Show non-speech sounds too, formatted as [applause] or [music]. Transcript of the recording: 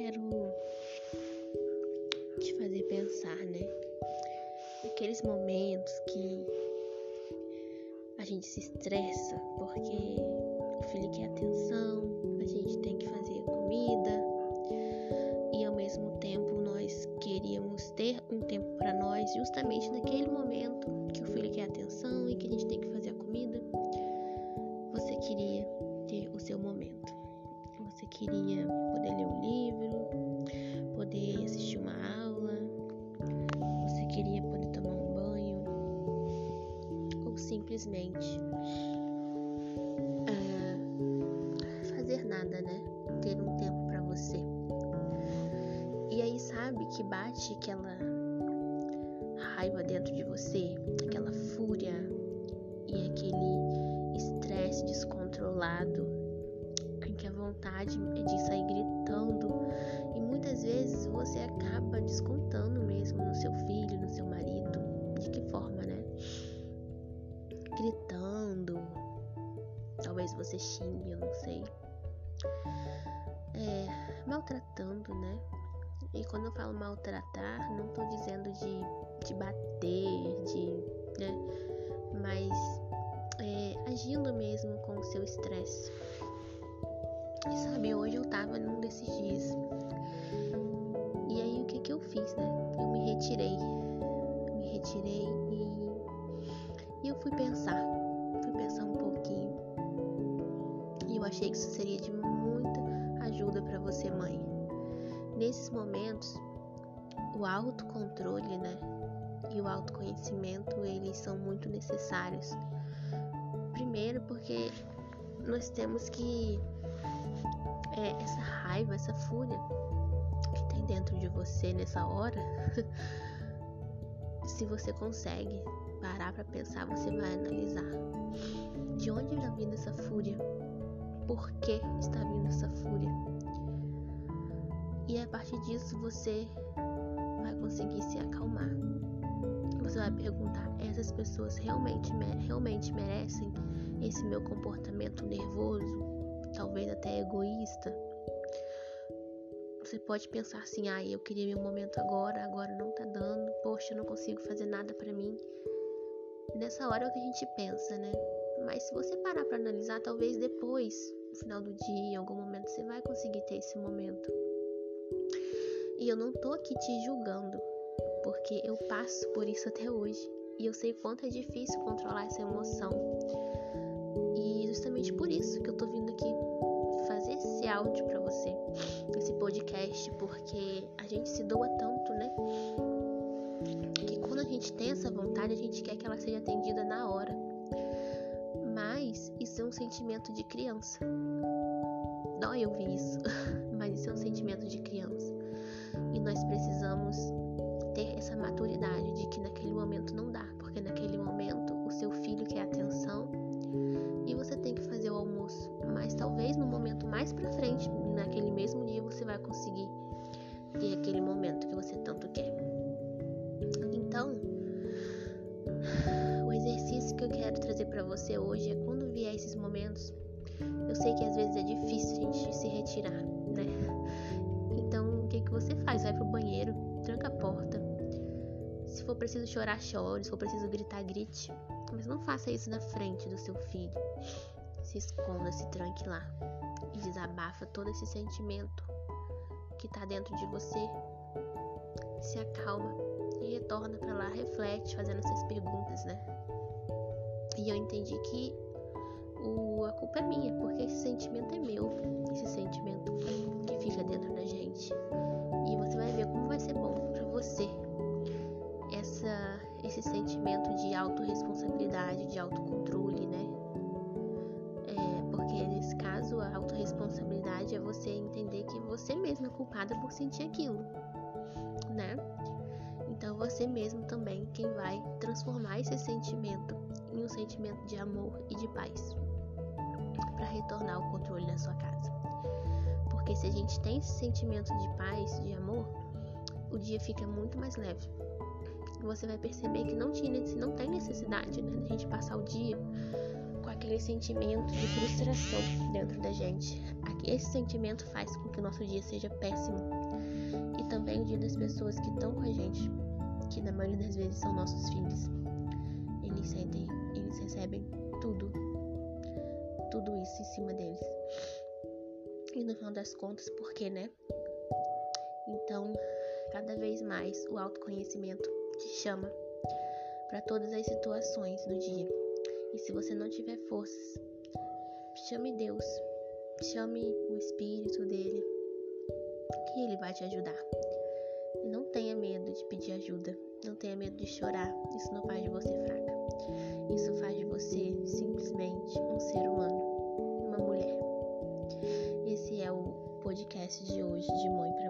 quero te fazer pensar, né? Aqueles momentos que a gente se estressa porque o filho quer atenção, a gente tem que fazer comida e ao mesmo tempo nós queríamos ter um tempo para nós justamente naquele momento que o filho quer atenção e que a gente tem simplesmente ah, fazer nada, né? Ter um tempo para você. E aí sabe que bate aquela raiva dentro de você, aquela fúria e aquele estresse descontrolado em que a vontade é de sair gritando e muitas vezes você acaba descontando Gritando. Talvez você xingue, eu não sei. É, maltratando, né? E quando eu falo maltratar, não tô dizendo de, de bater, de. né? Mas é, agindo mesmo com o seu estresse. E sabe, hoje eu tava num desses dias. E aí o que que eu fiz, né? Eu me retirei. Me retirei e, e eu fui pensar. Isso seria de muita ajuda para você, mãe. Nesses momentos, o autocontrole, né? E o autoconhecimento, eles são muito necessários. Primeiro porque nós temos que é, essa raiva, essa fúria que tem dentro de você nessa hora, [laughs] se você consegue parar para pensar, você vai analisar de onde está vindo essa fúria, por que está vindo essa fúria. E a partir disso você vai conseguir se acalmar. Você vai perguntar: essas pessoas realmente, realmente merecem esse meu comportamento nervoso, talvez até egoísta? Você pode pensar assim: ah, eu queria meu momento agora, agora não tá dando, poxa, eu não consigo fazer nada para mim. Nessa hora é o que a gente pensa, né? Mas se você parar para analisar, talvez depois, no final do dia, em algum momento, você vai conseguir ter esse momento. E eu não tô aqui te julgando, porque eu passo por isso até hoje. E eu sei quanto é difícil controlar essa emoção. E justamente por isso que eu tô vindo aqui fazer esse áudio para você, esse podcast, porque a gente se doa tanto, né? Que quando a gente tem essa vontade, a gente quer que ela seja atendida na hora. Isso é um sentimento de criança. Dói ouvir isso, [laughs] mas isso é um sentimento de criança. E nós precisamos ter essa maturidade de que naquele momento não dá, porque naquele momento o seu filho quer atenção e você tem que fazer o almoço. Mas talvez no momento mais para frente, naquele mesmo dia, você vai conseguir ter aquele momento que você tanto quer. Então, para você hoje é quando vier esses momentos. Eu sei que às vezes é difícil a gente se retirar, né? Então, o que que você faz? Vai pro banheiro, tranca a porta. Se for preciso chorar, chore. Se for preciso gritar, grite. Mas não faça isso na frente do seu filho. Se esconda, se tranque lá. E desabafa todo esse sentimento que tá dentro de você. Se acalma e retorna para lá, reflete, fazendo essas perguntas, né? E eu entendi que o, a culpa é minha, porque esse sentimento é meu. Esse sentimento que fica dentro da gente. E você vai ver como vai ser bom para você essa, esse sentimento de autorresponsabilidade, de autocontrole, né? É, porque nesse caso a autorresponsabilidade é você entender que você mesma é culpada por sentir aquilo, né? Então você mesmo também quem vai transformar esse sentimento em um sentimento de amor e de paz para retornar o controle na sua casa. Porque se a gente tem esse sentimento de paz, de amor, o dia fica muito mais leve. Você vai perceber que não, tinha, não tem necessidade né, de a gente passar o dia com aquele sentimento de frustração dentro da gente. Esse sentimento faz com que o nosso dia seja péssimo. E também o dia das pessoas que estão com a gente. que na maioria das vezes são nossos filhos. Eles sentem, eles recebem tudo, tudo isso em cima deles. E no final das contas, por quê, né? Então, cada vez mais o autoconhecimento te chama para todas as situações no dia. E se você não tiver forças, chame Deus, chame o Espírito dele, que ele vai te ajudar. E não tenha medo de pedir ajuda, não tenha medo de chorar, isso não faz de você fraca. Isso faz de você simplesmente um ser humano, uma mulher. Esse é o podcast de hoje, de mãe para.